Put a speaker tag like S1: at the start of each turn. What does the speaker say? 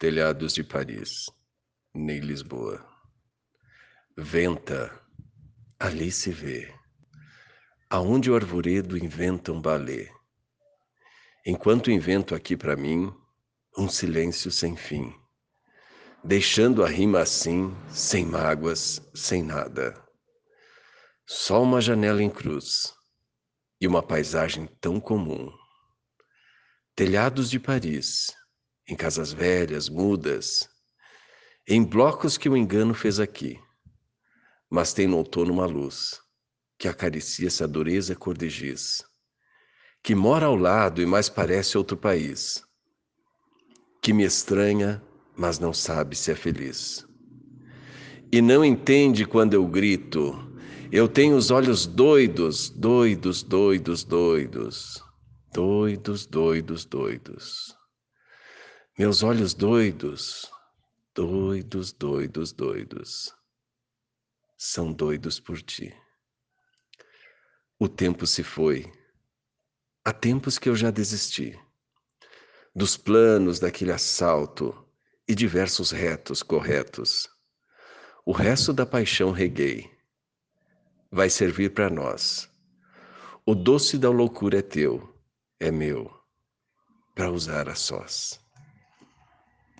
S1: telhados de Paris, nem Lisboa. Venta, ali se vê, aonde o arvoredo inventa um balé. Enquanto invento aqui para mim um silêncio sem fim, deixando a rima assim, sem mágoas, sem nada. Só uma janela em cruz e uma paisagem tão comum. Telhados de Paris, em casas velhas, mudas, em blocos que o engano fez aqui. Mas tem no outono uma luz que acaricia essa dureza cor de giz, que mora ao lado e mais parece outro país, que me estranha, mas não sabe se é feliz. E não entende quando eu grito, eu tenho os olhos doidos, doidos, doidos, doidos, doidos, doidos, doidos. Meus olhos doidos, doidos, doidos, doidos, são doidos por ti. O tempo se foi. Há tempos que eu já desisti dos planos daquele assalto e diversos retos corretos. O resto da paixão reguei. Vai servir para nós. O doce da loucura é teu, é meu, para usar a sós.